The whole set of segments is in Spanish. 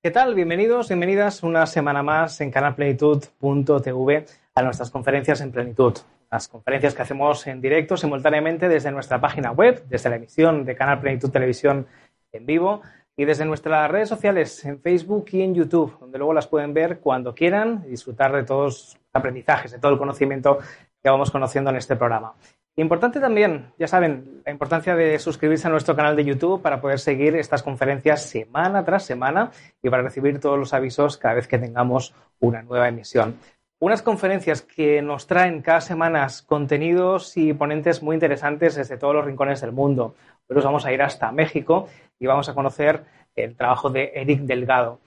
¿Qué tal? Bienvenidos, bienvenidas una semana más en canalplenitud.tv a nuestras conferencias en plenitud. Las conferencias que hacemos en directo simultáneamente desde nuestra página web, desde la emisión de Canal Plenitud Televisión en vivo y desde nuestras redes sociales en Facebook y en YouTube, donde luego las pueden ver cuando quieran y disfrutar de todos los aprendizajes, de todo el conocimiento que vamos conociendo en este programa. Importante también, ya saben, la importancia de suscribirse a nuestro canal de YouTube para poder seguir estas conferencias semana tras semana y para recibir todos los avisos cada vez que tengamos una nueva emisión. Unas conferencias que nos traen cada semana contenidos y ponentes muy interesantes desde todos los rincones del mundo. Hoy nos vamos a ir hasta México y vamos a conocer el trabajo de Eric Delgado.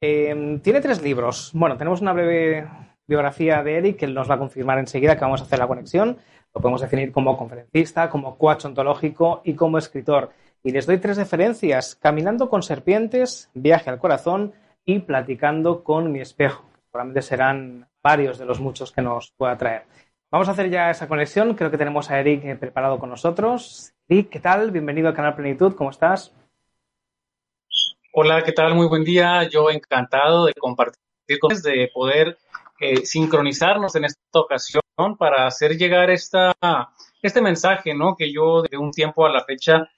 Eh, tiene tres libros. Bueno, tenemos una breve biografía de Eric que nos va a confirmar enseguida que vamos a hacer la conexión. Lo podemos definir como conferencista, como coach ontológico y como escritor. Y les doy tres referencias. Caminando con serpientes, viaje al corazón y platicando con mi espejo. Probablemente serán varios de los muchos que nos pueda traer. Vamos a hacer ya esa conexión. Creo que tenemos a Eric eh, preparado con nosotros. Eric, ¿qué tal? Bienvenido al canal Plenitud. ¿Cómo estás? Hola, ¿qué tal? Muy buen día. Yo encantado de compartir con ustedes, de poder eh, sincronizarnos en esta ocasión para hacer llegar esta, este mensaje, ¿no? Que yo de un tiempo a la fecha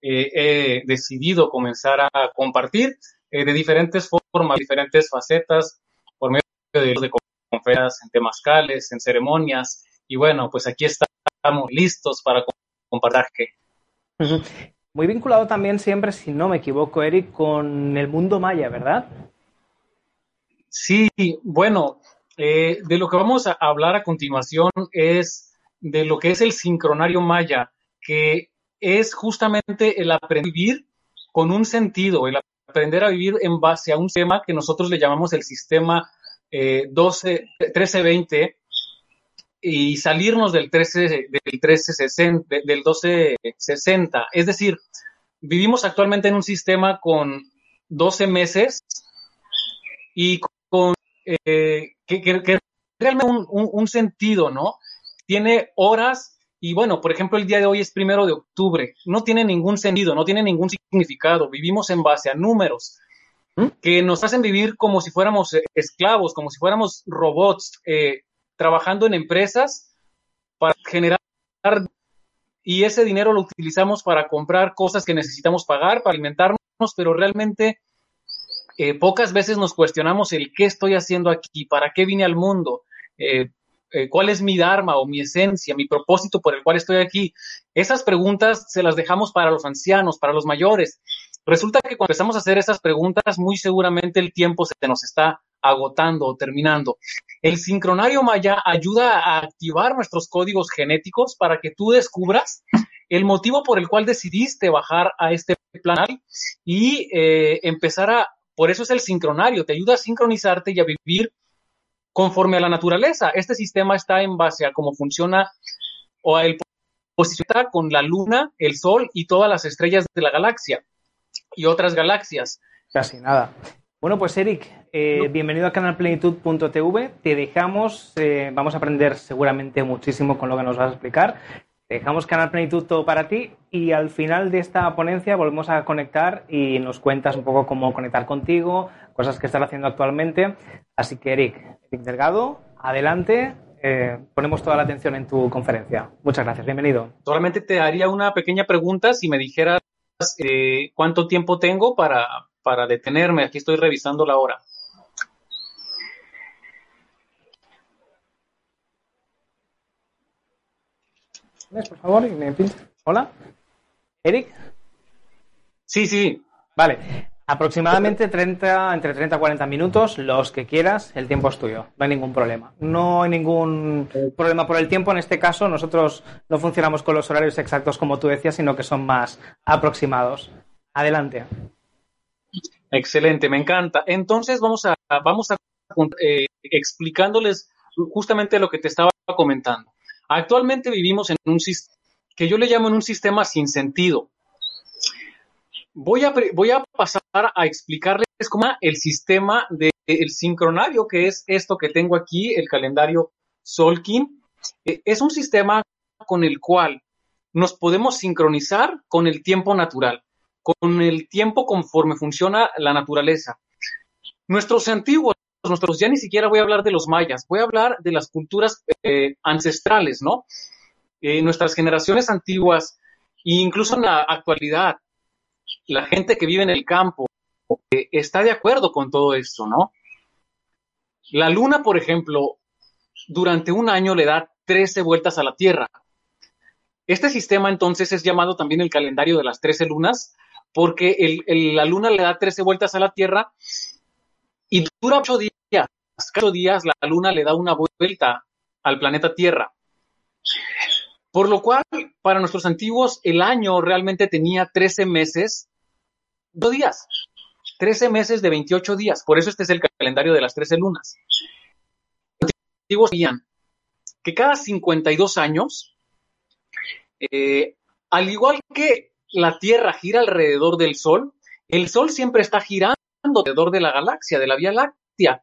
eh, he decidido comenzar a compartir eh, de diferentes formas, diferentes facetas, por medio de, de conferencias, en temascales, en ceremonias. Y bueno, pues aquí estamos listos para compartir. Muy vinculado también siempre, si no me equivoco, Eric, con el mundo maya, ¿verdad? Sí, bueno, eh, de lo que vamos a hablar a continuación es de lo que es el sincronario maya, que es justamente el aprender a vivir con un sentido, el aprender a vivir en base a un sistema que nosotros le llamamos el sistema eh, 12, 1320 y salirnos del 13, del 1360, del 1260. Es decir, vivimos actualmente en un sistema con 12 meses y con eh, que, que, realmente un, un, un, sentido, ¿no? Tiene horas y bueno, por ejemplo, el día de hoy es primero de octubre, no tiene ningún sentido, no tiene ningún significado, vivimos en base a números que nos hacen vivir como si fuéramos eh, esclavos, como si fuéramos robots, eh, trabajando en empresas para generar y ese dinero lo utilizamos para comprar cosas que necesitamos pagar, para alimentarnos, pero realmente eh, pocas veces nos cuestionamos el qué estoy haciendo aquí, para qué vine al mundo, eh, eh, cuál es mi dharma o mi esencia, mi propósito por el cual estoy aquí. Esas preguntas se las dejamos para los ancianos, para los mayores. Resulta que cuando empezamos a hacer esas preguntas, muy seguramente el tiempo se nos está agotando o terminando. El sincronario maya ayuda a activar nuestros códigos genéticos para que tú descubras el motivo por el cual decidiste bajar a este plan y empezar a por eso es el sincronario, te ayuda a sincronizarte y a vivir conforme a la naturaleza. Este sistema está en base a cómo funciona o a el posicionar con la luna, el sol y todas las estrellas de la galaxia y otras galaxias. Casi nada. Bueno, pues Eric, eh, no. bienvenido a canalplenitud.tv. Te dejamos, eh, vamos a aprender seguramente muchísimo con lo que nos vas a explicar. Dejamos Canal Plenitud todo para ti y al final de esta ponencia volvemos a conectar y nos cuentas un poco cómo conectar contigo, cosas que estás haciendo actualmente. Así que Eric, Eric Delgado, adelante, eh, ponemos toda la atención en tu conferencia. Muchas gracias, bienvenido. Solamente te haría una pequeña pregunta si me dijeras eh, cuánto tiempo tengo para, para detenerme. Aquí estoy revisando la hora. Por favor, y me Hola. Eric. Sí, sí. Vale. Aproximadamente 30, entre 30 y 40 minutos, los que quieras, el tiempo es tuyo, no hay ningún problema. No hay ningún problema por el tiempo, en este caso nosotros no funcionamos con los horarios exactos como tú decías, sino que son más aproximados. Adelante. Excelente, me encanta. Entonces vamos a, vamos a eh, explicándoles justamente lo que te estaba comentando. Actualmente vivimos en un que yo le llamo en un sistema sin sentido. Voy a, voy a pasar a explicarles cómo el sistema del de, sincronario, que es esto que tengo aquí, el calendario Solkin. Eh, es un sistema con el cual nos podemos sincronizar con el tiempo natural, con el tiempo conforme funciona la naturaleza. Nuestros antiguos, nuestros, ya ni siquiera voy a hablar de los mayas, voy a hablar de las culturas eh, ancestrales, ¿no? Eh, nuestras generaciones antiguas, e incluso en la actualidad, la gente que vive en el campo eh, está de acuerdo con todo esto, ¿no? La luna, por ejemplo, durante un año le da 13 vueltas a la Tierra. Este sistema entonces es llamado también el calendario de las 13 lunas, porque la luna le da 13 vueltas a la Tierra y dura 8 días. Cada 8 días la luna le da una vuelta al planeta Tierra. Por lo cual, para nuestros antiguos, el año realmente tenía 13 meses, 2 días. 13 meses de 28 días. Por eso este es el calendario de las 13 lunas. Los antiguos sabían que cada 52 años, eh, al igual que la Tierra gira alrededor del Sol, el Sol siempre está girando alrededor de la galaxia, de la Vía Láctea.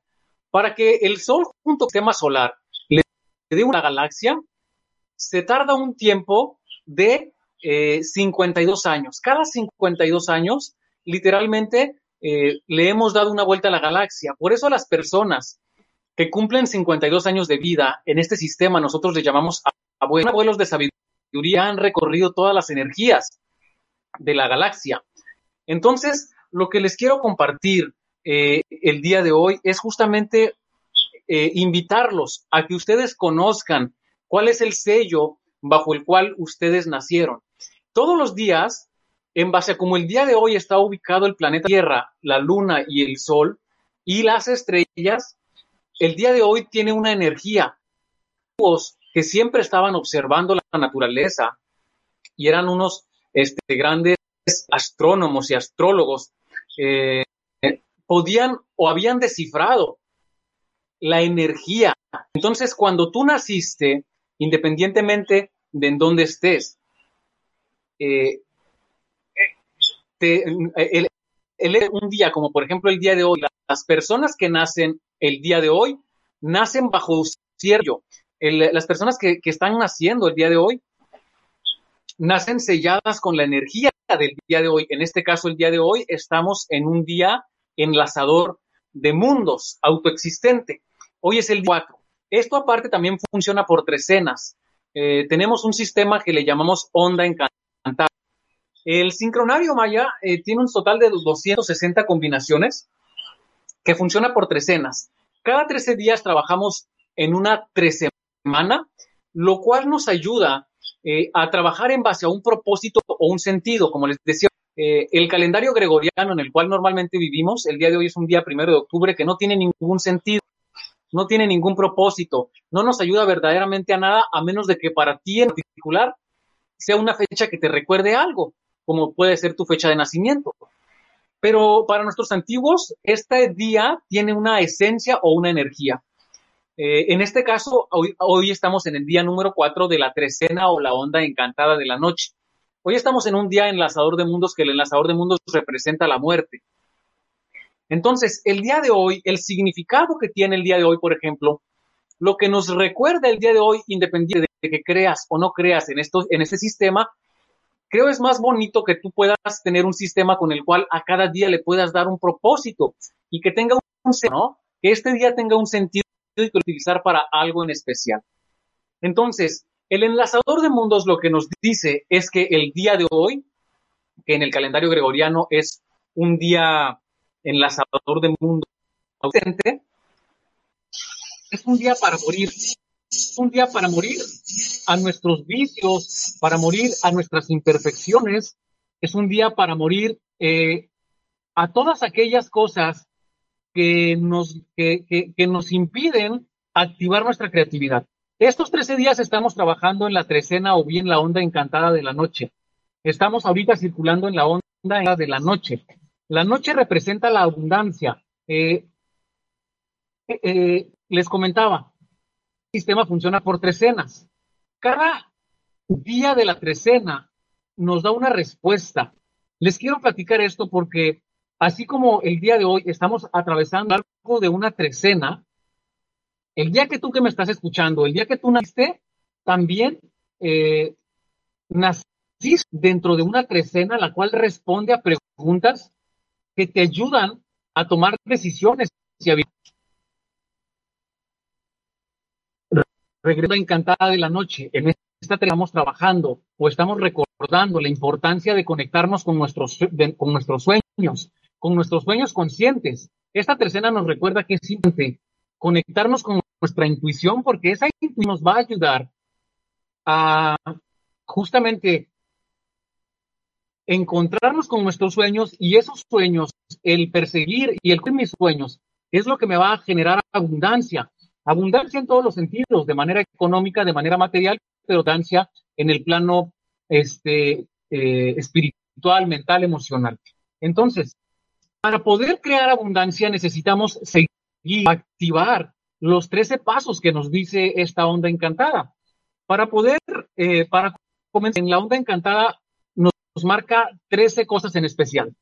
Para que el Sol junto al sistema solar le dé una galaxia, se tarda un tiempo de 52 eh, años. Cada 52 años, literalmente, eh, le hemos dado una vuelta a la galaxia. Por eso las personas que cumplen 52 años de vida en este sistema, nosotros le llamamos abuelos, abuelos de sabiduría, han recorrido todas las energías de la galaxia. Entonces, lo que les quiero compartir eh, el día de hoy es justamente eh, invitarlos a que ustedes conozcan cuál es el sello bajo el cual ustedes nacieron. Todos los días en base a cómo el día de hoy está ubicado el planeta Tierra, la Luna y el Sol y las estrellas, el día de hoy tiene una energía que siempre estaban observando la naturaleza y eran unos este, grandes astrónomos y astrólogos, eh, podían o habían descifrado la energía. Entonces, cuando tú naciste, independientemente de en dónde estés, eh, el, un día, como por ejemplo el día de hoy, las personas que nacen el día de hoy, nacen bajo cierto. las personas que, que están naciendo el día de hoy, nacen selladas con la energía del día de hoy. En este caso, el día de hoy, estamos en un día enlazador de mundos, autoexistente. Hoy es el 4. Esto aparte también funciona por trecenas. Eh, tenemos un sistema que le llamamos onda encantada. El sincronario maya eh, tiene un total de 260 combinaciones que funciona por trecenas. Cada 13 días trabajamos en una semana, lo cual nos ayuda eh, a trabajar en base a un propósito o un sentido. Como les decía, eh, el calendario gregoriano en el cual normalmente vivimos, el día de hoy es un día primero de octubre que no tiene ningún sentido, no tiene ningún propósito, no nos ayuda verdaderamente a nada a menos de que para ti en particular sea una fecha que te recuerde algo como puede ser tu fecha de nacimiento. Pero para nuestros antiguos, este día tiene una esencia o una energía. Eh, en este caso, hoy, estamos en el día número 4 de la trecena o la onda encantada de la noche. Hoy estamos en un día enlazador de mundos que el enlazador de mundos representa la muerte. Entonces, el día de hoy, el significado que tiene el día de hoy, por ejemplo, lo que nos recuerda el día de hoy, independiente de que creas o no creas en, esto, en este sistema, creo es más bonito que tú puedas tener un sistema con el cual a cada día le puedas dar un propósito y que tenga un ¿no? Que este día tenga un sentido y que utilizar para algo en especial. Entonces, el enlazador de mundos lo que nos dice es que el día de hoy, que en el calendario gregoriano es un día enlazador de mundos ausente, es un día para morir, un día para morir a nuestros vicios, para morir a nuestras imperfecciones. Es un día para morir eh, a todas aquellas cosas que nos, que, que, nos impiden activar nuestra creatividad. Estos 13 días estamos trabajando en la trecena o bien la onda encantada de la noche. Estamos ahorita circulando en la onda de la noche. La noche representa la abundancia. Eh, eh, les comentaba, sistema funciona por trecenas. Cada día de la trecena nos da una respuesta. Les quiero platicar esto porque así como el día de hoy estamos atravesando algo de una trecena, el día que tú que me estás escuchando, el día que tú naciste, también eh, naciste dentro de una trecena la cual responde a preguntas que te ayudan a tomar decisiones Regresa encantada de la noche. En esta estamos trabajando o estamos recordando la importancia de conectarnos con nuestros, con nuestros sueños, con nuestros sueños conscientes. Esta tercera nos recuerda que es importante conectarnos con nuestra intuición porque esa intuición nos va a ayudar a justamente encontrarnos con nuestros sueños y esos sueños, el perseguir y el cumplir mis sueños, es lo que me va a generar abundancia. Abundancia en todos los sentidos, de manera económica, de manera material, pero abundancia en el plano este, eh, espiritual, mental, emocional. Entonces, para poder crear abundancia necesitamos seguir, activar los 13 pasos que nos dice esta onda encantada. Para poder, eh, para comenzar en la onda encantada, nos marca 13 cosas en especial.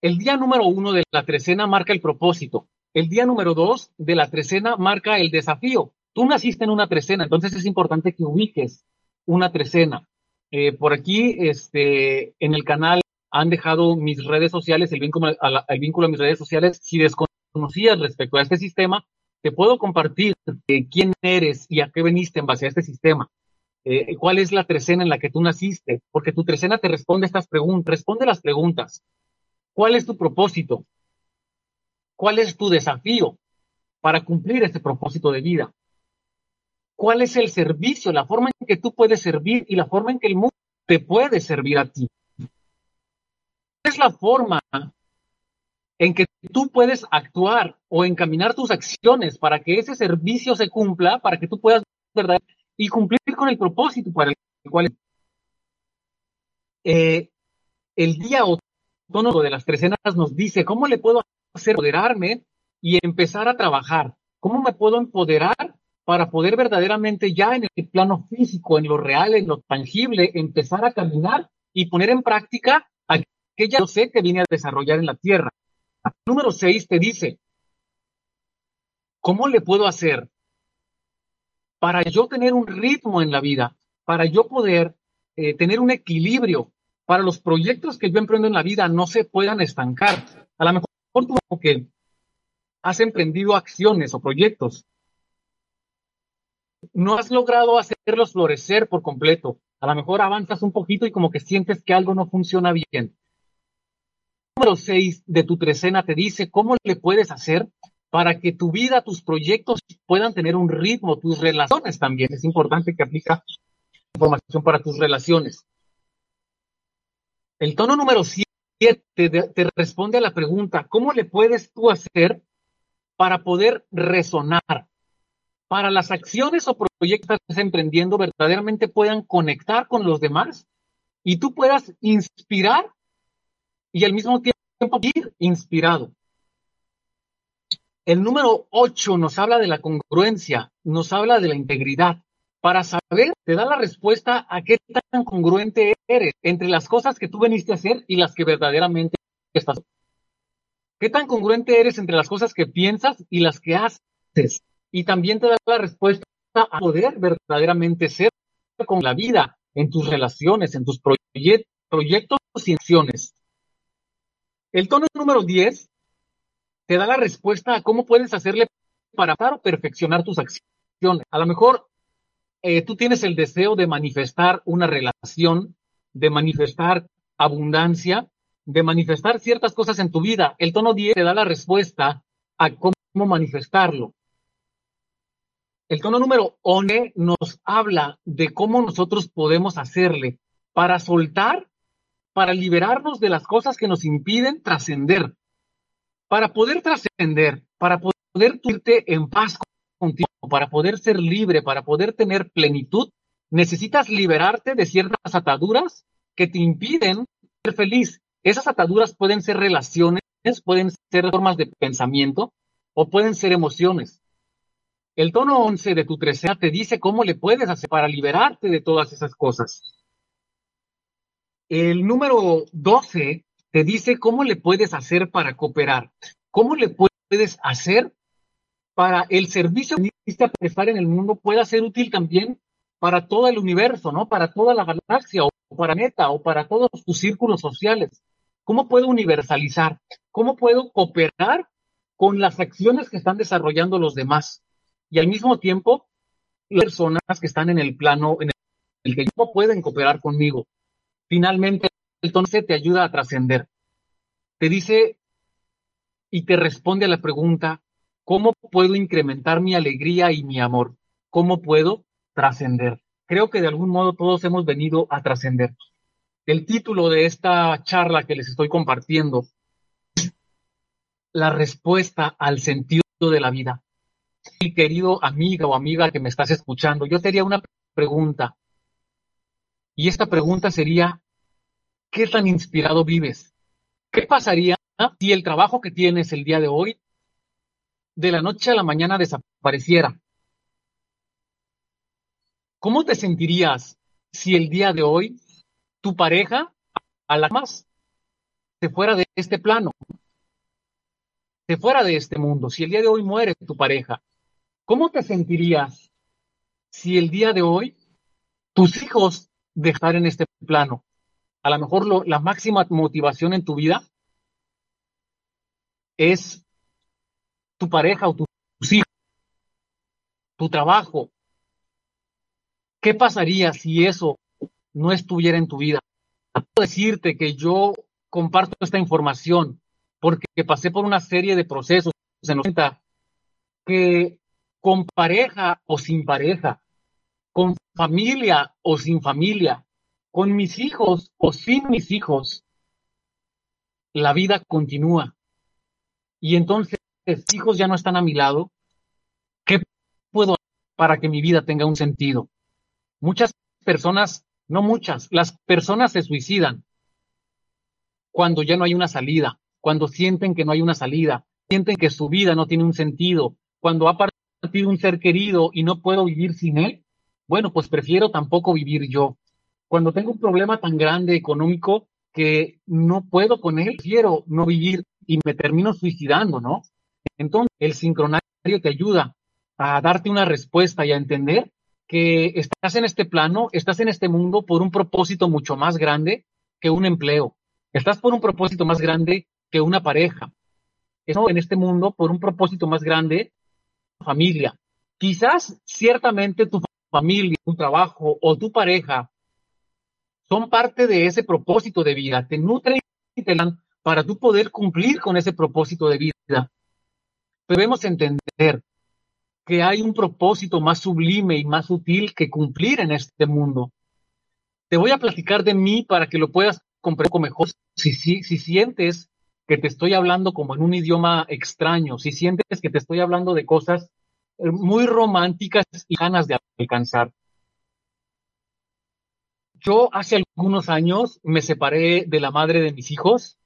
El día número uno de la trecena marca el propósito. El día número dos de la trecena marca el desafío. Tú naciste en una trecena, entonces es importante que ubiques una trecena. Eh, por aquí, este, en el canal han dejado mis redes sociales, el vínculo, a el vínculo mis redes sociales. Si desconocías respecto a este sistema, te puedo compartir quién eres y a qué veniste en base a este sistema. Eh, cuál es la trecena en la que tú naciste, porque tu trecena te responde estas preguntas, responde las preguntas. ¿Cuál es tu propósito? ¿Cuál es tu desafío para cumplir ese propósito de vida? ¿Cuál es el servicio, la forma en que tú puedes servir y la forma en que el mundo te puede servir a ti? ¿Cuál es la forma en que tú puedes actuar o encaminar tus acciones para que ese servicio se cumpla, para que tú puedas ¿verdad? y cumplir con el propósito para el cual eh, el día autónomo de las trecenas nos dice cómo le puedo hacer empoderarme y empezar a trabajar, cómo me puedo empoderar para poder verdaderamente ya en el plano físico, en lo real, en lo tangible, empezar a caminar y poner en práctica aquella yo sé que vine a desarrollar en la tierra. Número seis te dice, ¿cómo le puedo hacer para yo tener un ritmo en la vida, para yo poder eh, tener un equilibrio, para los proyectos que yo emprendo en la vida no se puedan estancar. A lo mejor tú que has emprendido acciones o proyectos, no has logrado hacerlos florecer por completo. A lo mejor avanzas un poquito y como que sientes que algo no funciona bien. Número 6 de tu trecena te dice cómo le puedes hacer para que tu vida, tus proyectos puedan tener un ritmo, tus relaciones también. Es importante que aplica información para tus relaciones. El tono número 7 te, responde a la pregunta, ¿cómo le puedes tú hacer para poder resonar? Para las acciones o proyectos que estás emprendiendo verdaderamente puedan conectar con los demás y tú puedas inspirar y al mismo tiempo ir inspirado. El número 8 nos habla de la congruencia, nos habla de la integridad. Para saber, te da la respuesta a qué tan congruente eres entre las cosas que tú veniste a hacer y las que verdaderamente estás. ¿Qué tan congruente eres entre las cosas que piensas y las que haces? Y también te da la respuesta a poder verdaderamente ser con la vida, en tus relaciones, en tus proyectos y acciones. El tono número 10 te da la respuesta a cómo puedes hacerle para o perfeccionar tus acciones. A lo mejor eh, tú tienes el deseo de manifestar una relación, de manifestar abundancia, de manifestar ciertas cosas en tu vida. El tono 10 te da la respuesta a cómo manifestarlo. El tono número 11 nos habla de cómo nosotros podemos hacerle para soltar, para liberarnos de las cosas que nos impiden trascender. Para poder trascender, para poder irte en paz contigo, para poder ser libre, para poder tener plenitud, necesitas liberarte de ciertas ataduras que te impiden ser feliz. Esas ataduras pueden ser relaciones, pueden ser formas de pensamiento o pueden ser emociones. El tono 11 de tu trecena te dice cómo le puedes hacer para liberarte de todas esas cosas. El número 12 te dice cómo le puedes hacer para cooperar, cómo le puedes hacer para el servicio que prestar en el mundo pueda ser útil también para todo el universo, ¿no? Para toda la galaxia o para Meta o para todos tus círculos sociales. ¿Cómo puedo universalizar? ¿Cómo puedo cooperar con las acciones que están desarrollando los demás. Y al mismo tiempo, las personas que están en el plano en el que no pueden cooperar conmigo. Finalmente, entonces te ayuda a trascender. Te dice y te responde a la pregunta, ¿cómo puedo incrementar mi alegría y mi amor? ¿Cómo puedo trascender? Creo que de algún modo todos hemos venido a trascender. El título de esta charla que les estoy compartiendo la respuesta al sentido de la vida. Mi querido amiga o amiga que me estás escuchando, yo te una pregunta. Y esta pregunta sería, ¿qué tan inspirado vives? ¿Qué pasaría si el trabajo que tienes el día de hoy de la noche a la mañana desapareciera? ¿Cómo te sentirías si el día de hoy tu pareja a la más se fuera de este plano? Se fuera de este mundo. Si el día de hoy muere tu pareja, ¿cómo te sentirías si el día de hoy tus hijos dejar en este plano? A lo mejor la máxima motivación en tu vida es tu pareja o tus hijos, tu trabajo. ¿Qué pasaría si eso no estuviera en tu vida? Puedo decirte que yo comparto esta información porque pasé por una serie de procesos en los que con pareja o sin pareja, con familia o sin familia, con mis hijos o sin mis hijos, la vida continúa. Y entonces, hijos ya no están a mi lado. ¿Qué puedo hacer para que mi vida tenga un sentido? Muchas personas, no muchas, las personas se suicidan cuando ya no hay una salida, cuando sienten que no hay una salida, sienten que su vida no tiene un sentido, cuando ha partido un ser querido y no puedo vivir sin él. Bueno, pues prefiero tampoco vivir yo. Cuando tengo un problema tan grande económico que no puedo con él, quiero no vivir y me termino suicidando, ¿no? Entonces, el sincronario te ayuda a darte una respuesta y a entender que estás en este plano, estás en este mundo por un propósito mucho más grande que un empleo. Estás por un propósito más grande que una pareja. Estás en este mundo por un propósito más grande familia. Quizás ciertamente tu familia, tu trabajo o tu pareja son parte de ese propósito de vida, te nutren y te dan para tú poder cumplir con ese propósito de vida. Debemos entender que hay un propósito más sublime y más sutil que cumplir en este mundo. Te voy a platicar de mí para que lo puedas comprender mejor. Si, si, si sientes que te estoy hablando como en un idioma extraño, si sientes que te estoy hablando de cosas muy románticas y ganas de alcanzar. Yo hace algunos años me separé de la madre de mis hijos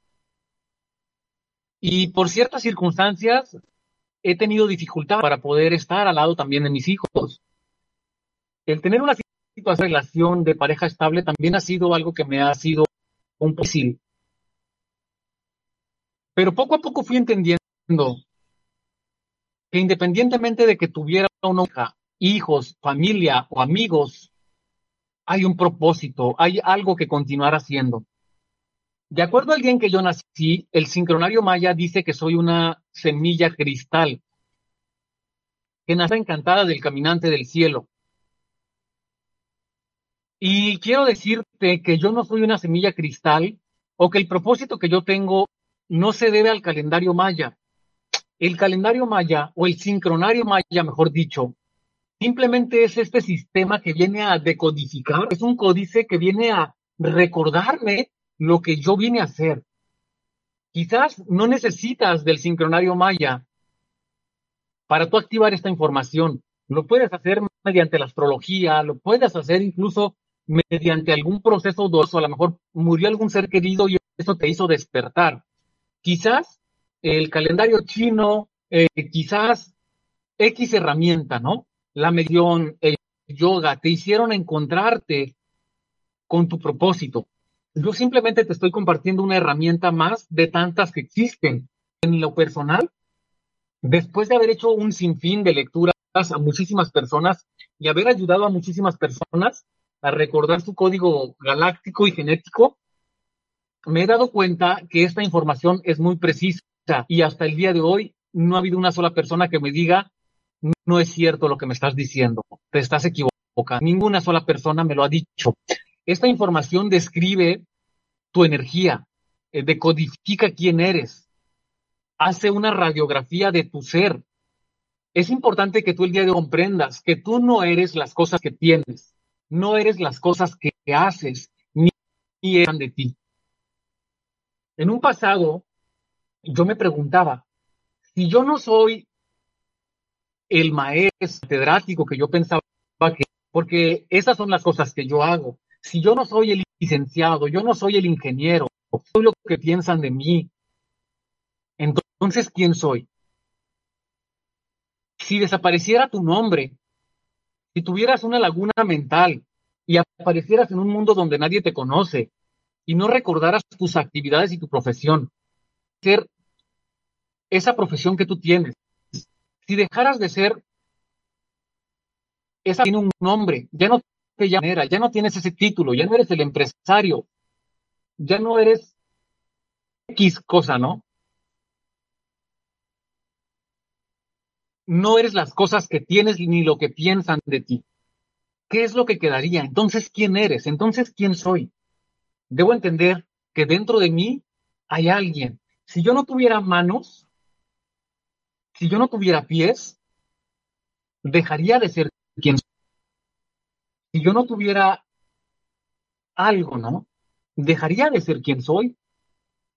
y por ciertas circunstancias he tenido dificultad para poder estar al lado también de mis hijos. El tener una relación de pareja estable también ha sido algo que me ha sido un difícil. Pero poco a poco fui entendiendo que independientemente de que tuviera una hija, hijos, familia o amigos, hay un propósito, hay algo que continuar haciendo. De acuerdo al día en que yo nací, el sincronario maya dice que soy una semilla cristal, que nace encantada del caminante del cielo. Y quiero decirte que yo no soy una semilla cristal o que el propósito que yo tengo no se debe al calendario maya. El calendario maya o el sincronario maya, mejor dicho, simplemente es este sistema que viene a decodificar, es un códice que viene a recordarme lo que yo vine a hacer. Quizás no necesitas del sincronario maya para tú activar esta información. Lo puedes hacer mediante la astrología, lo puedes hacer incluso mediante algún proceso doloroso. A lo mejor murió algún ser querido y eso te hizo despertar. Quizás el calendario chino, eh, quizás X herramienta, ¿no? La medión, el yoga, te hicieron encontrarte con tu propósito. Yo simplemente te estoy compartiendo una herramienta más de tantas que existen. En lo personal, después de haber hecho un sinfín de lecturas a muchísimas personas y haber ayudado a muchísimas personas a recordar su código galáctico y genético, me he dado cuenta que esta información es muy precisa y hasta el día de hoy no ha habido una sola persona que me diga, no es cierto lo que me estás diciendo, te estás equivocando. Ninguna sola persona me lo ha dicho. Esta información describe tu energía, eh, decodifica quién eres, hace una radiografía de tu ser. Es importante que tú el día de hoy comprendas que tú no eres las cosas que tienes, no eres las cosas que haces, ni eran de ti. En un pasado, yo me preguntaba, si yo no soy el maestro catedrático que yo pensaba que, porque esas son las cosas que yo hago, si yo no soy el licenciado, yo no soy el ingeniero, soy lo que piensan de mí, entonces, ¿quién soy? Si desapareciera tu nombre, si tuvieras una laguna mental y aparecieras en un mundo donde nadie te conoce y no recordaras tus actividades y tu profesión, ser esa profesión que tú tienes, si dejaras de ser esa tiene un nombre, ya no te llamas, ya no tienes ese título, ya no eres el empresario, ya no eres X cosa, ¿no? No eres las cosas que tienes ni lo que piensan de ti. ¿Qué es lo que quedaría? Entonces, ¿quién eres? Entonces, ¿quién soy? Debo entender que dentro de mí hay alguien. Si yo no tuviera manos, si yo no tuviera pies, dejaría de ser quien soy. Si yo no tuviera algo, ¿no? Dejaría de ser quien soy.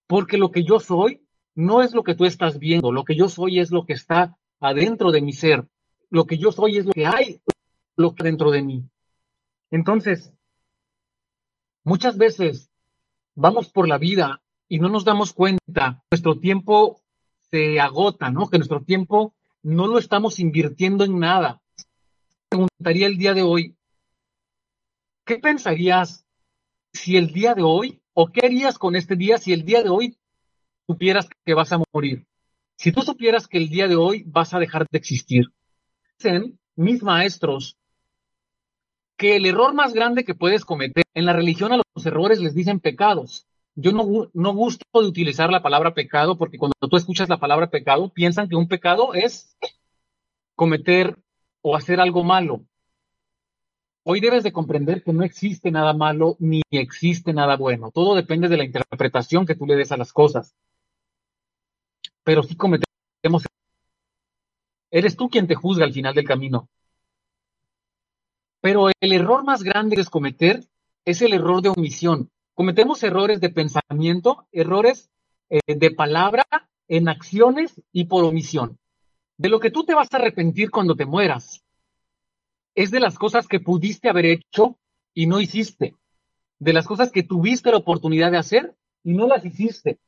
Porque lo que yo soy no es lo que tú estás viendo, lo que yo soy es lo que está adentro de mi ser. Lo que yo soy es lo que hay, lo que dentro de mí. Entonces, muchas veces vamos por la vida y no nos damos cuenta, nuestro tiempo se agota, ¿no? Que nuestro tiempo no lo estamos invirtiendo en nada. Preguntaría el día de hoy, ¿qué pensarías si el día de hoy, o qué harías con este día si el día de hoy supieras que vas a morir? Si tú supieras que el día de hoy vas a dejar de existir, dicen mis maestros que el error más grande que puedes cometer en la religión a los errores les dicen pecados. Yo no, no gusto de utilizar la palabra pecado porque cuando tú escuchas la palabra pecado piensan que un pecado es cometer o hacer algo malo. Hoy debes de comprender que no existe nada malo ni existe nada bueno. Todo depende de la interpretación que tú le des a las cosas pero sí cometemos. Eres tú quien te juzga al final del camino. Pero el error más grande que es cometer es el error de omisión. Cometemos errores de pensamiento, errores eh, de palabra, en acciones y por omisión. De lo que tú te vas a arrepentir cuando te mueras es de las cosas que pudiste haber hecho y no hiciste. De las cosas que tuviste la oportunidad de hacer y no las hiciste.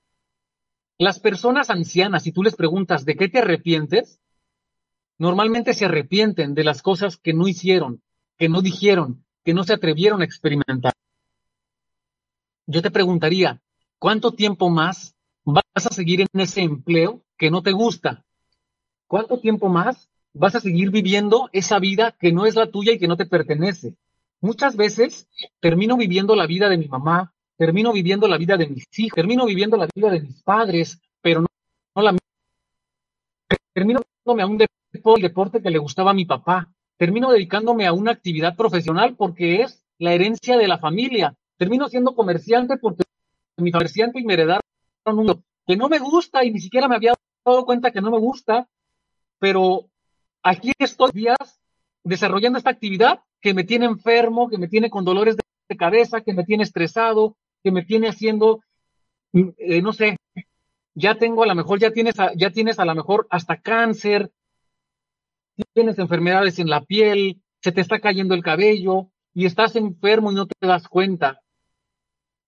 Las personas ancianas, si tú les preguntas de qué te arrepientes, normalmente se arrepienten de las cosas que no hicieron, que no dijeron, que no se atrevieron a experimentar. Yo te preguntaría, ¿cuánto tiempo más vas a seguir en ese empleo que no te gusta? ¿Cuánto tiempo más vas a seguir viviendo esa vida que no es la tuya y que no te pertenece? Muchas veces termino viviendo la vida de mi mamá, termino viviendo la vida de mis hijos, termino viviendo la vida de mis padres, pero no, la termino dedicándome a un deporte que le gustaba a mi papá, termino dedicándome a una actividad profesional porque es la herencia de la familia, termino siendo comerciante porque mi comerciante y me heredaron un que no me gusta y ni siquiera me había dado cuenta que no me gusta, pero aquí estoy días desarrollando esta actividad que me tiene enfermo, que me tiene con dolores de cabeza, que me tiene estresado, que me tiene haciendo, mm, eh, no sé, ya tengo a lo mejor, ya tienes, a, ya tienes a lo mejor hasta cáncer, tienes enfermedades en la piel, se te está cayendo el cabello y estás enfermo y no te das cuenta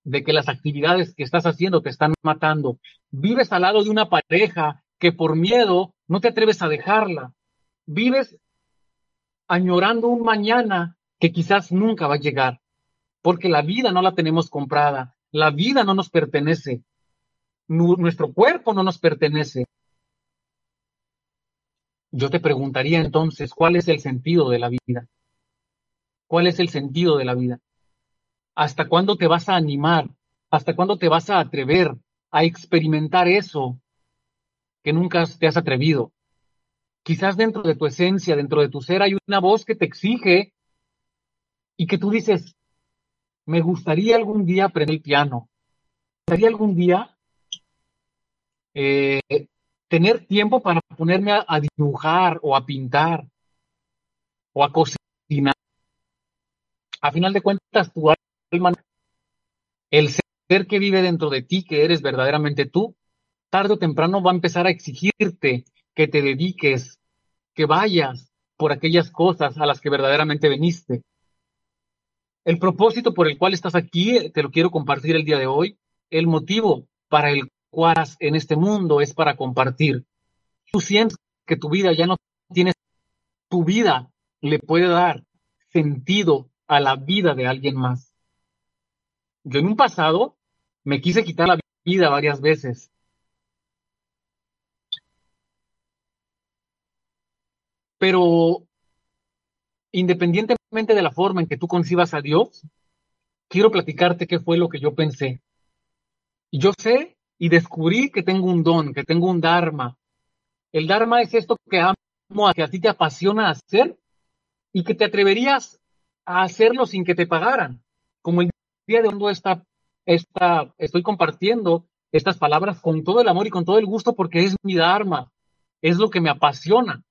de que las actividades que estás haciendo te están matando. Vives al lado de una pareja que por miedo no te atreves a dejarla. Vives añorando un mañana que quizás nunca va a llegar porque la vida no la tenemos comprada, la vida no nos pertenece, nuestro cuerpo no nos pertenece. Yo te preguntaría entonces, ¿cuál es el sentido de la vida? ¿Cuál es el sentido de la vida? ¿Hasta cuándo te vas a animar? ¿Hasta cuándo te vas a atrever a experimentar eso que nunca te has atrevido. Quizás dentro de tu esencia, dentro de tu ser, hay una voz que te exige y que tú dices, me gustaría algún día aprender el piano. Me gustaría algún día eh, tener tiempo para ponerme a, dibujar o a pintar o a cocinar. A final de cuentas, tu el ser que vive dentro de ti, que eres verdaderamente tú, tarde o temprano va a empezar a exigirte que te dediques, que vayas por aquellas cosas a las que verdaderamente veniste. El propósito por el cual estás aquí, te lo quiero compartir el día de hoy. El motivo para el cual en este mundo es para compartir. Tú sientes que tu vida ya no tiene, tu vida le puede dar sentido a la vida de alguien más. Yo en un pasado me quise quitar la vida varias veces. Pero independientemente de la forma en que tú concibas a Dios, quiero platicarte qué fue lo que yo pensé. Y yo sé y descubrí que tengo un don, que tengo un Dharma. El Dharma es esto que amo, a que a ti te apasiona hacer y que te atreverías a hacerlo sin que te pagaran. Como el día de hoy está, está, estoy compartiendo estas palabras con todo el amor y con todo el gusto porque es mi Dharma, es lo que me apasiona.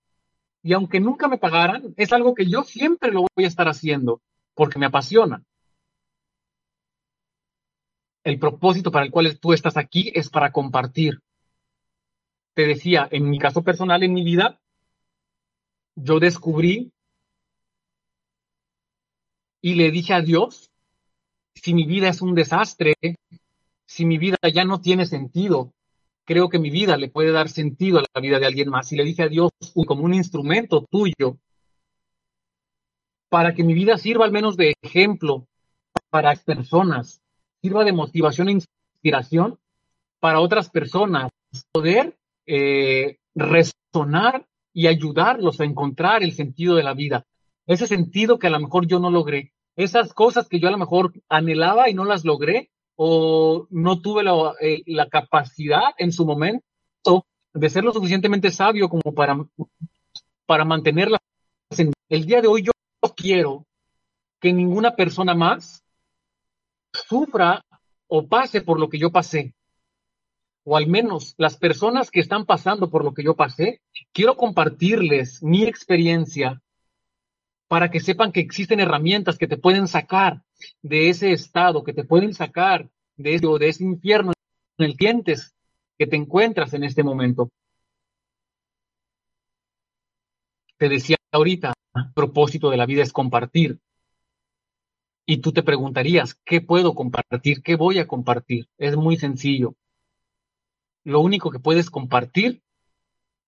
Y aunque nunca me pagaran, es algo que yo siempre lo voy a estar haciendo porque me apasiona. El propósito para el cual tú estás aquí es para compartir. Te decía, en mi caso personal, en mi vida, yo descubrí y le dije a Dios, si mi vida es un desastre, si mi vida ya no tiene sentido, creo que mi vida le puede dar sentido a la vida de alguien más. Y le dije a Dios como un instrumento tuyo para que mi vida sirva al menos de ejemplo para personas, sirva de motivación e inspiración para otras personas, poder eh, resonar y ayudarlos a encontrar el sentido de la vida. Ese sentido que a lo mejor yo no logré, esas cosas que yo a lo mejor anhelaba y no las logré, o no tuve eh, la, capacidad en su momento de ser lo suficientemente sabio como para, para mantenerla. El día de hoy yo quiero que ninguna persona más sufra o pase por lo que yo pasé. O al menos las personas que están pasando por lo que yo pasé, quiero compartirles mi experiencia para que sepan que existen herramientas que te pueden sacar de ese estado, que te pueden sacar de ese, de ese infierno en el dientes que te encuentras en este momento. Te decía ahorita, el propósito de la vida es compartir. Y tú te preguntarías, ¿qué puedo compartir? ¿Qué voy a compartir? Es muy sencillo. Lo único que puedes compartir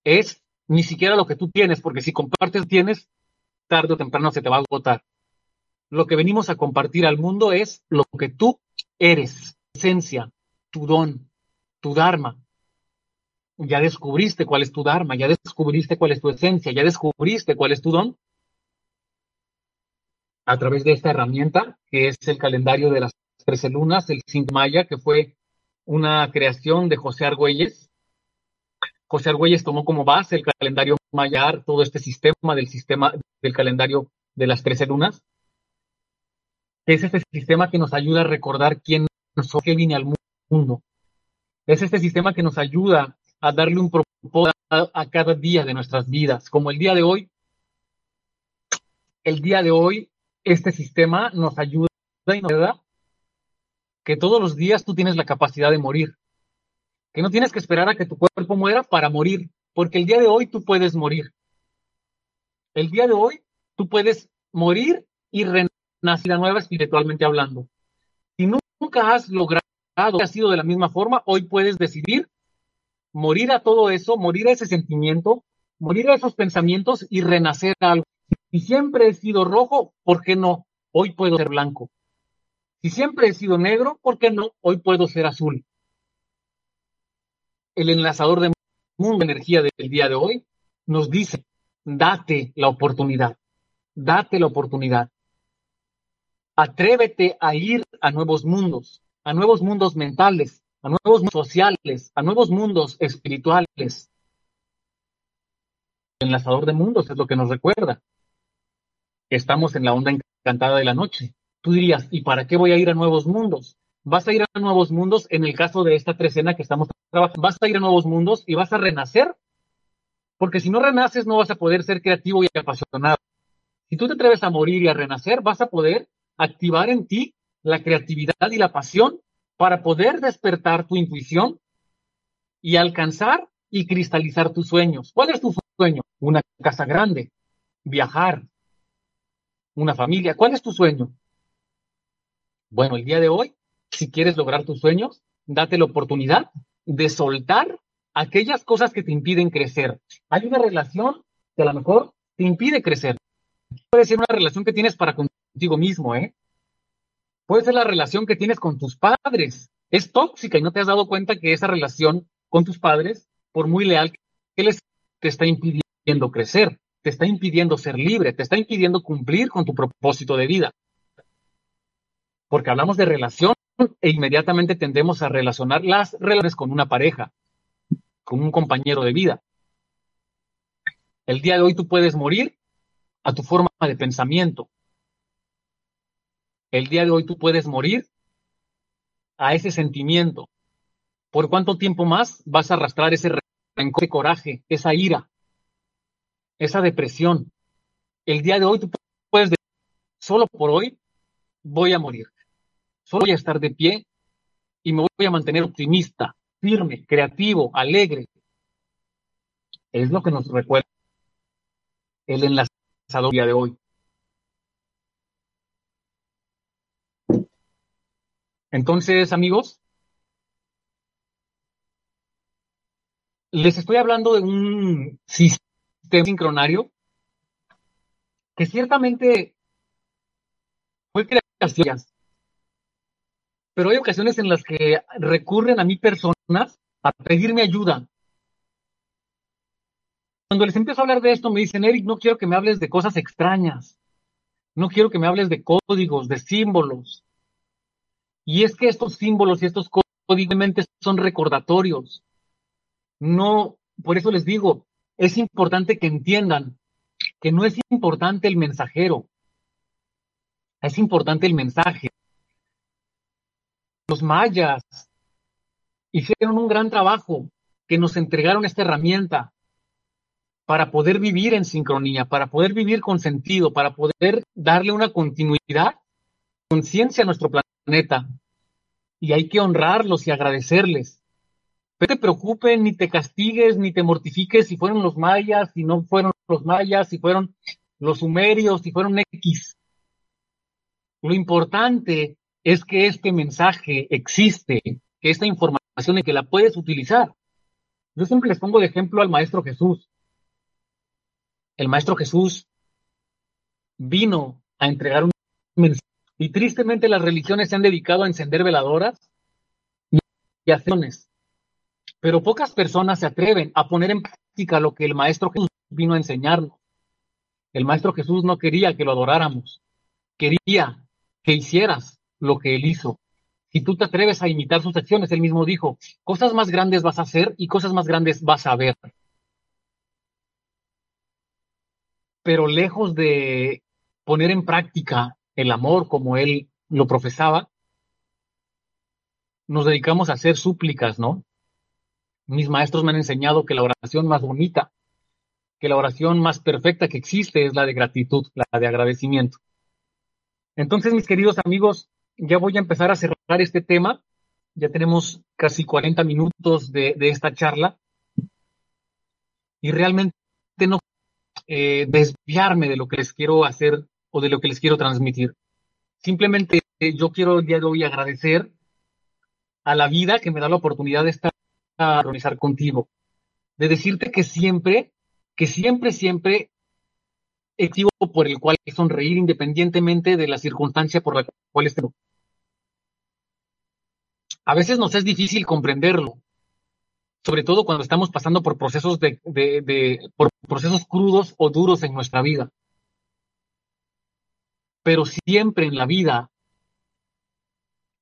es ni siquiera lo que tú tienes, porque si compartes tienes, tarde o temprano se te va a agotar. Lo que venimos a compartir al mundo es lo que tú eres, esencia, tu don, tu dharma. Ya descubriste cuál es tu dharma, ya descubriste cuál es tu esencia, ya descubriste cuál es tu don. A través de esta herramienta, que es el calendario de las trece lunas, el Cinco Maya, que fue una creación de José Argüelles. José Argüelles tomó como base el calendario Mayar, todo este sistema del sistema del calendario de las trece lunas, es este sistema que nos ayuda a recordar quién soy, qué vine al mundo. Es este sistema que nos ayuda a darle un propósito a, cada día de nuestras vidas. Como el día de hoy, el día de hoy, este sistema nos ayuda y nos da que todos los días tú tienes la capacidad de morir. Que no tienes que esperar a que tu cuerpo muera para morir, porque el día de hoy tú puedes morir. El día de hoy tú puedes morir y renacer nueva espiritualmente hablando. Si nunca has logrado, ha sido de la misma forma, hoy puedes decidir morir a todo eso, morir a ese sentimiento, morir a esos pensamientos y renacer a algo. Si siempre he sido rojo, ¿por qué no? Hoy puedo ser blanco. Si siempre he sido negro, ¿por qué no? Hoy puedo ser azul. El enlazador de mundo energía del día de hoy nos dice, date la oportunidad, date la oportunidad. Atrévete a ir a nuevos mundos, a nuevos mundos mentales, a nuevos mundos sociales, a nuevos mundos espirituales. El enlazador de mundos es lo que nos recuerda. Estamos en la onda encantada de la noche. Tú dirías, ¿y para qué voy a ir a nuevos mundos? Vas a ir a nuevos mundos en el caso de esta trecena que estamos Vas a ir a nuevos mundos y vas a renacer. Porque si no renaces no vas a poder ser creativo y apasionado. Si tú te atreves a morir y a renacer, vas a poder activar en ti la creatividad y la pasión para poder despertar tu intuición y alcanzar y cristalizar tus sueños. ¿Cuál es tu sueño? Una casa grande, viajar, una familia. ¿Cuál es tu sueño? Bueno, el día de hoy, si quieres lograr tus sueños, date la oportunidad de soltar aquellas cosas que te impiden crecer. Hay una relación que a lo mejor te impide crecer. Puede ser una relación que tienes para contigo mismo, ¿eh? Puede ser la relación que tienes con tus padres. Es tóxica y no te has dado cuenta que esa relación con tus padres, por muy leal que les te está impidiendo crecer, te está impidiendo ser libre, te está impidiendo cumplir con tu propósito de vida. Porque hablamos de relación e inmediatamente tendemos a relacionar las relaciones con una pareja, con un compañero de vida. El día de hoy tú puedes morir a tu forma de pensamiento, el día de hoy tú puedes morir a ese sentimiento. ¿Por cuánto tiempo más vas a arrastrar ese rencor, ese coraje, esa ira, esa depresión? El día de hoy tú puedes solo por hoy voy a morir. Solo voy a estar de pie y me voy a mantener optimista, firme, creativo, alegre. Es lo que nos recuerda el enlazador día de hoy. Entonces, amigos, les estoy hablando de un sistema sincronario que ciertamente fue creación, pero hay ocasiones en las que recurren a mí personas a pedirme ayuda. Cuando les empiezo a hablar de esto, me dicen, Eric, no quiero que me hables de cosas extrañas. No quiero que me hables de códigos, de símbolos. Y es que estos símbolos y estos códigos son recordatorios. No, por eso les digo, es importante que entiendan que no es importante el mensajero, es importante el mensaje. Los mayas hicieron un gran trabajo que nos entregaron esta herramienta para poder vivir en sincronía, para poder vivir con sentido, para poder darle una continuidad, conciencia a nuestro planeta. Y hay que honrarlos y agradecerles. No te preocupes, ni te castigues, ni te mortifiques si fueron los mayas, si no fueron los mayas, si fueron los sumerios, si fueron X. Lo importante es que este mensaje existe, que esta información y que la puedes utilizar. Yo siempre les pongo de ejemplo al Maestro Jesús el Maestro Jesús vino a entregar un mensaje. Y tristemente las religiones se han dedicado a encender veladoras y acciones. Pero pocas personas se atreven a poner en práctica lo que el Maestro Jesús vino a enseñarnos. El Maestro Jesús no quería que lo adoráramos, quería que hicieras lo que Él hizo. Si tú te atreves a imitar sus acciones, Él mismo dijo, cosas más grandes vas a hacer y cosas más grandes vas a ver. pero lejos de poner en práctica el amor como él lo profesaba, nos dedicamos a hacer súplicas, ¿no? Mis maestros me han enseñado que la oración más bonita, que la oración más perfecta que existe es la de gratitud, la de agradecimiento. Entonces, mis queridos amigos, ya voy a empezar a cerrar este tema. Ya tenemos casi 40 minutos de, esta charla. Y realmente no eh, desviarme de lo que les quiero hacer o de lo que les quiero transmitir. Simplemente eh, yo quiero el día de hoy agradecer a la vida que me da la oportunidad de estar a organizar contigo, de decirte que siempre, que siempre, siempre motivo por el cual sonreír independientemente de la circunstancia por la cual estemos. A veces nos es difícil comprenderlo, sobre todo cuando estamos pasando por procesos de, por procesos crudos o duros en nuestra vida. Pero siempre en la vida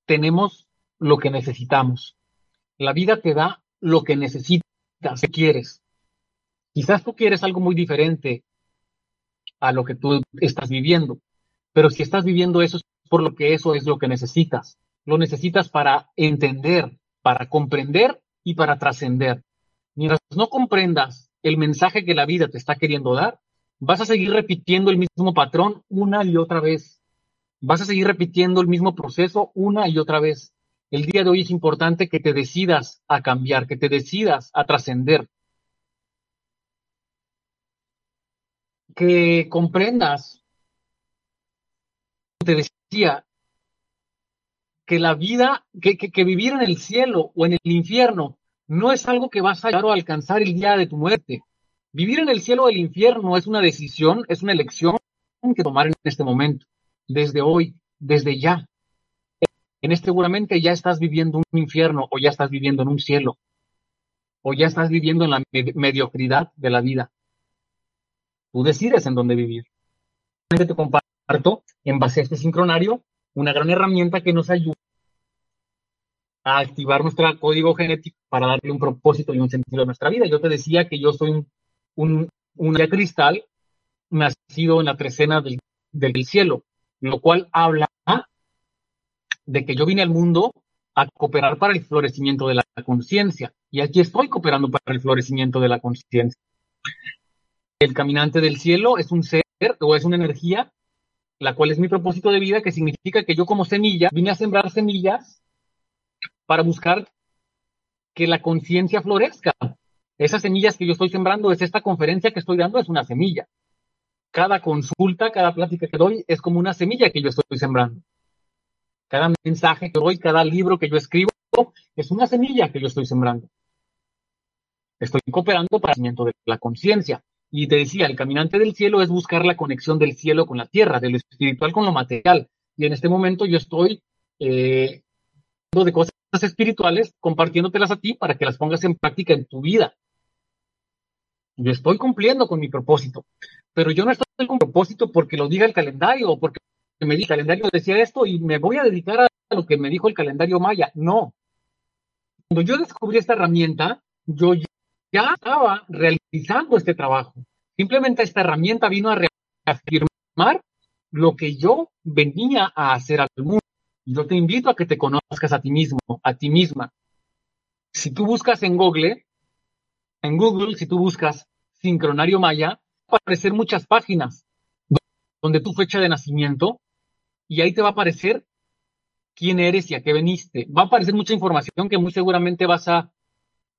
tenemos lo que necesitamos. La vida te da lo que necesitas, que quieres. Quizás tú quieres algo muy diferente a lo que tú estás viviendo, pero si estás viviendo eso es por lo que eso es lo que necesitas. Lo necesitas para entender, para comprender y para trascender. Mientras no comprendas el mensaje que la vida te está queriendo dar, vas a seguir repitiendo el mismo patrón una y otra vez. Vas a seguir repitiendo el mismo proceso una y otra vez. El día de hoy es importante que te decidas a cambiar, que te decidas a trascender. Que comprendas, te decía, que la vida, que, que, vivir en el cielo o en el infierno no es algo que vas a llegar a alcanzar el día de tu muerte. Vivir en el cielo o el infierno es una decisión, es una elección que tomar en este momento, desde hoy, desde ya. En este seguramente ya estás viviendo un infierno o ya estás viviendo en un cielo o ya estás viviendo en la mediocridad de la vida. Tú decides en dónde vivir. Te comparto en base a este sincronario una gran herramienta que nos ayuda a activar nuestro código genético para darle un propósito y un sentido a nuestra vida. Yo te decía que yo soy un, cristal nacido en la trecena del cielo, lo cual habla de que yo vine al mundo a cooperar para el florecimiento de la conciencia. Y aquí estoy cooperando para el florecimiento de la conciencia. El caminante del cielo es un ser o es una energía la cual es mi propósito de vida, que significa que yo como semilla vine a sembrar semillas para buscar que la conciencia florezca. Esas semillas que yo estoy sembrando, es esta conferencia que estoy dando, es una semilla. Cada consulta, cada plática que doy es como una semilla que yo estoy sembrando. Cada mensaje que doy, cada libro que yo escribo, es una semilla que yo estoy sembrando. Estoy cooperando para el crecimiento de la conciencia. Y te decía, el caminante del cielo es buscar la conexión del cielo con la tierra, de lo espiritual con lo material. Y en este momento yo estoy eh, de cosas espirituales, compartiéndotelas a ti para que las pongas en práctica en tu vida. Yo estoy cumpliendo con mi propósito, pero yo no estoy con propósito porque lo diga el calendario o porque me el calendario decía esto y me voy a dedicar a lo que me dijo el calendario maya. No. Cuando yo descubrí esta herramienta, yo ya estaba realizando este trabajo. Simplemente esta herramienta vino a reafirmar lo que yo venía a hacer al mundo. Yo te invito a que te conozcas a ti mismo, a ti misma. Si tú buscas en Google, en Google, si tú buscas sincronario maya, va a aparecer muchas páginas donde tu fecha de nacimiento y ahí te va a aparecer quién eres y a qué veniste. Va a aparecer mucha información que muy seguramente vas a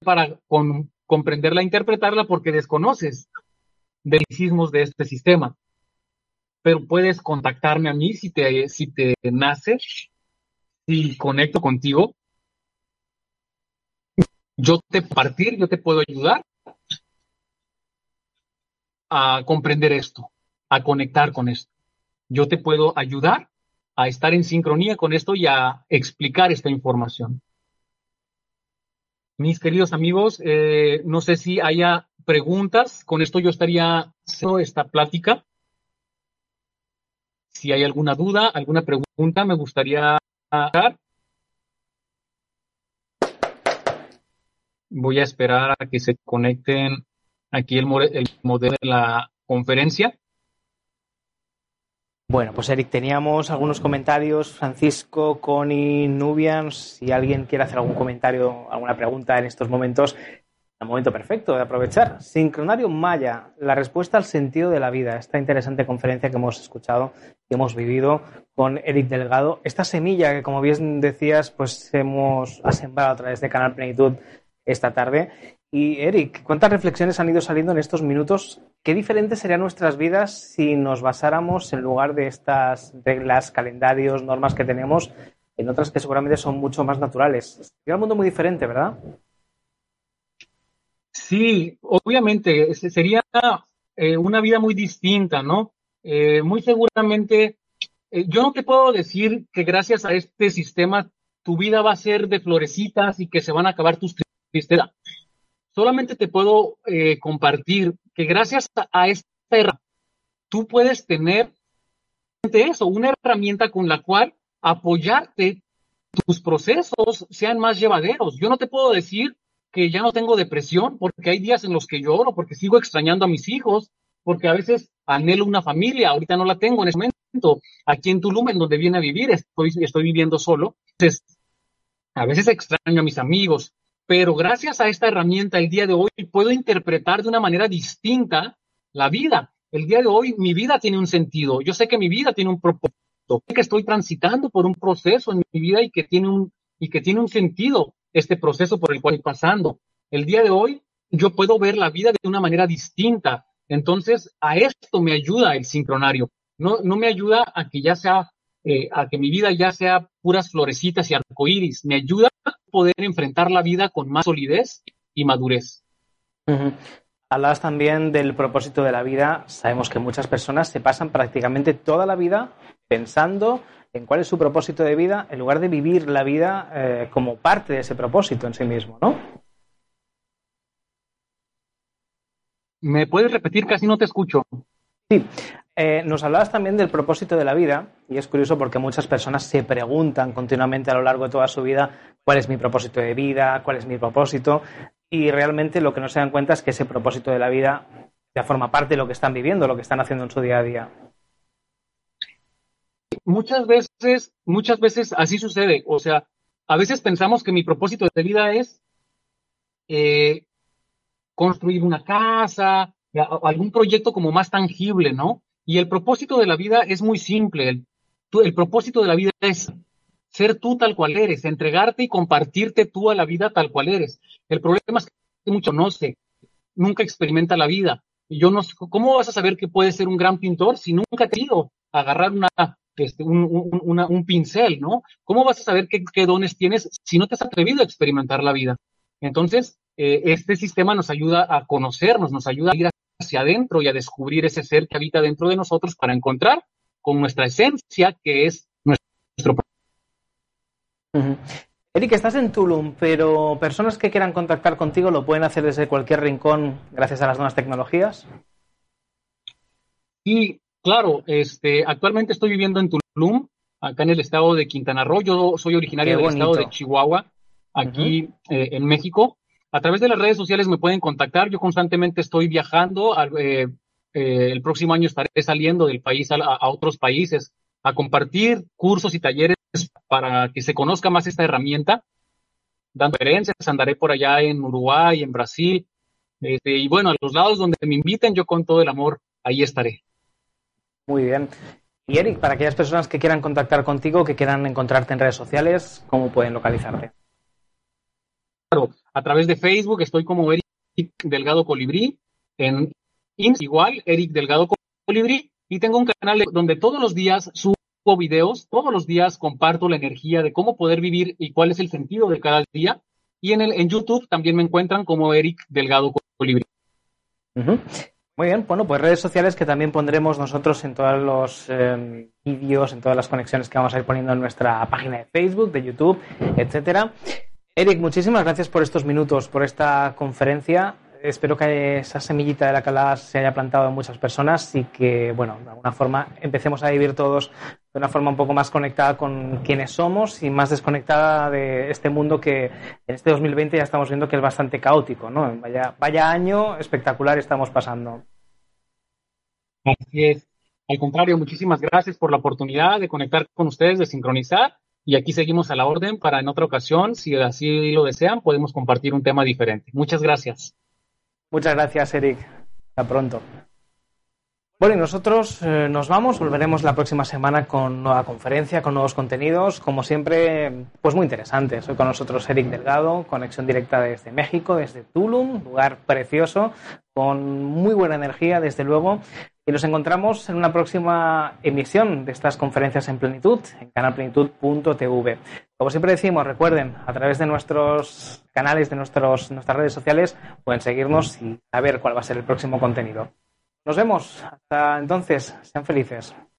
para con, comprenderla, interpretarla porque desconoces delicismos de este sistema. Pero puedes contactarme a mí si te, si te nace, si conecto contigo. Yo te partir, yo te puedo ayudar a comprender esto, a conectar con esto. Yo te puedo ayudar a estar en sincronía con esto y a explicar esta información. Mis queridos amigos, eh, no sé si haya preguntas. Con esto yo estaría haciendo esta plática. Si hay alguna duda, alguna pregunta, me gustaría dar. Voy a esperar a que se conecten aquí el, el modelo de la conferencia. Bueno, pues Eric, teníamos algunos comentarios. Francisco, Connie, Nubian, si alguien quiere hacer algún comentario, alguna pregunta en estos momentos, el momento perfecto de aprovechar. Sincronario Maya, la respuesta al sentido de la vida. Esta interesante conferencia que hemos escuchado y hemos vivido con Eric Delgado. Esta semilla que, como bien decías, pues hemos sembrado a través de Canal Plenitud esta tarde. Y Eric, ¿cuántas reflexiones han ido saliendo en estos minutos ¿Qué diferentes serían nuestras vidas si nos basáramos en lugar de estas reglas, calendarios, normas que tenemos en otras que seguramente son mucho más naturales? Sería un mundo muy diferente, ¿verdad? Sí, obviamente, sería eh, una vida muy distinta, ¿no? Eh, muy seguramente, eh, yo no te puedo decir que gracias a este sistema tu vida va a ser de florecitas y que se van a acabar tus tristezas. Solamente te puedo compartir que gracias a esta herramienta tú puedes tener eso, una herramienta con la cual apoyarte tus procesos sean más llevaderos. Yo no te puedo decir que ya no tengo depresión porque hay días en los que lloro, porque sigo extrañando a mis hijos, porque a veces anhelo una familia, ahorita no la tengo en ese momento. Aquí en Tulum, en donde viene a vivir, estoy, estoy viviendo solo. Entonces, a veces extraño a mis amigos, pero gracias a esta herramienta el día de hoy puedo interpretar de una manera distinta la vida. El día de hoy mi vida tiene un sentido. Yo sé que mi vida tiene un propósito, que estoy transitando por un proceso en mi vida y que tiene un y que tiene un sentido este proceso por el cual estoy pasando. El día de hoy yo puedo ver la vida de una manera distinta. Entonces, a esto me ayuda el sincronario. No, no me ayuda a que ya sea, eh, a que mi vida ya sea puras florecitas y arcoíris. Me ayuda poder enfrentar la vida con más solidez y madurez. Hablas también del propósito de la vida. Sabemos que muchas personas se pasan prácticamente toda la vida pensando en cuál es su propósito de vida en lugar de vivir la vida eh, como parte de ese propósito en sí mismo, ¿no? ¿Me puedes repetir? Casi no te escucho. Sí. Eh, nos hablabas también del propósito de la vida y es curioso porque muchas personas se preguntan continuamente a lo largo de toda su vida cuál es mi propósito de vida, cuál es mi propósito y realmente lo que no se dan cuenta es que ese propósito de la vida ya forma parte de lo que están viviendo, lo que están haciendo en su día a día muchas veces, muchas veces así sucede. O sea, a veces pensamos que mi propósito de vida es eh, construir una casa, algún proyecto como más tangible, ¿no? Y el propósito de la vida es muy simple. El, el propósito de la vida es ser tú tal cual eres, entregarte y compartirte tú a la vida tal cual eres. El problema es que mucho no sé, nunca experimenta la vida. Y yo no ¿cómo vas a saber que puedes ser un gran pintor si nunca te ido a agarrar una este, un, pincel, ¿no? ¿Cómo vas a saber qué, dones tienes si no te has atrevido a experimentar la vida? Entonces, eh, este sistema nos ayuda a conocernos, nos ayuda a ir hacia adentro y a descubrir ese ser que habita dentro de nosotros para encontrar con nuestra esencia, que es nuestro. Eric, estás en Tulum, pero personas que quieran contactar contigo lo pueden hacer desde cualquier rincón gracias a las nuevas tecnologías. Sí, Claro, este, actualmente estoy viviendo en Tulum, acá en el estado de Quintana Roo. Yo soy originario del estado de Chihuahua, aquí eh, en México. A través de las redes sociales me pueden contactar. Yo constantemente estoy viajando. Eh, eh, el próximo año estaré saliendo del país a, otros países a compartir cursos y talleres para que se conozca más esta herramienta. Dando conferencias, andaré por allá en Uruguay, en Brasil. Este, y bueno, a los lados donde me inviten, yo con todo el amor ahí estaré. Muy bien. Y Eric, para aquellas personas que quieran contactar contigo, que quieran encontrarte en redes sociales, ¿cómo pueden localizarte? Claro, a través de Facebook estoy como Eric Delgado Colibrí, en igual, Eric Delgado Colibrí, y tengo un canal donde todos los días subo videos, todos los días comparto la energía de cómo poder vivir y cuál es el sentido de cada día. Y en, el, en YouTube también me encuentran como Eric Delgado Colibrí. Muy bien, bueno, pues redes sociales que también pondremos nosotros en todos los eh, vídeos, en todas las conexiones que vamos a ir poniendo en nuestra página de Facebook, de YouTube, etcétera. Eric, muchísimas gracias por estos minutos, por esta conferencia. Espero que esa semillita de la calada se haya plantado en muchas personas y que, bueno, de alguna forma empecemos a vivir todos de una forma un poco más conectada con quienes somos y más desconectada de este mundo que en este 2020 ya estamos viendo que es bastante caótico, ¿no? Vaya, vaya año espectacular estamos pasando. Así es. Al contrario, muchísimas gracias por la oportunidad de conectar con ustedes, de sincronizar. Y aquí seguimos a la orden para en otra ocasión, si así lo desean, podemos compartir un tema diferente. Muchas gracias. Muchas gracias, Eric. Hasta pronto. Bueno, y nosotros eh, nos vamos, volveremos la próxima semana con nueva conferencia, con nuevos contenidos, como siempre, pues muy interesantes. Hoy con nosotros Eric Delgado, conexión directa desde México, desde Tulum, lugar precioso, con muy buena energía, desde luego. Y nos encontramos en una próxima emisión de estas conferencias en plenitud, en canalplenitud.tv. Como siempre decimos, recuerden, a través de nuestros canales, de nuestros, nuestras redes sociales, pueden seguirnos y saber cuál va a ser el próximo contenido. Nos vemos. Hasta entonces. Sean felices.